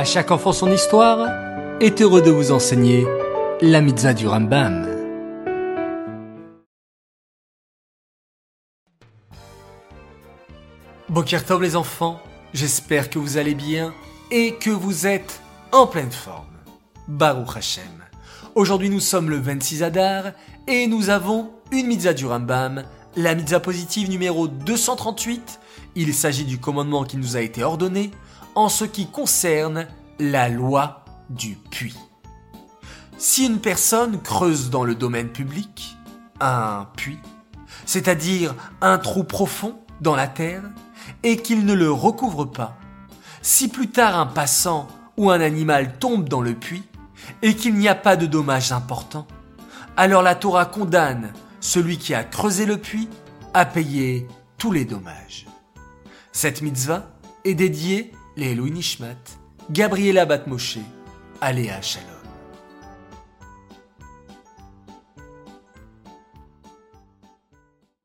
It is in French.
À chaque enfant son histoire est heureux de vous enseigner la mitzvah du Rambam. Bokertov les enfants, j'espère que vous allez bien et que vous êtes en pleine forme. Baruch Hashem. Aujourd'hui nous sommes le 26 Adar et nous avons une mitzvah du Rambam, la mitzvah positive numéro 238. Il s'agit du commandement qui nous a été ordonné en ce qui concerne la loi du puits. Si une personne creuse dans le domaine public un puits, c'est-à-dire un trou profond dans la terre, et qu'il ne le recouvre pas, si plus tard un passant ou un animal tombe dans le puits, et qu'il n'y a pas de dommages importants, alors la Torah condamne celui qui a creusé le puits à payer tous les dommages. Cette mitzvah est dédiée les Nishmat, Gabriela Batmoshe, Aléa Shalom.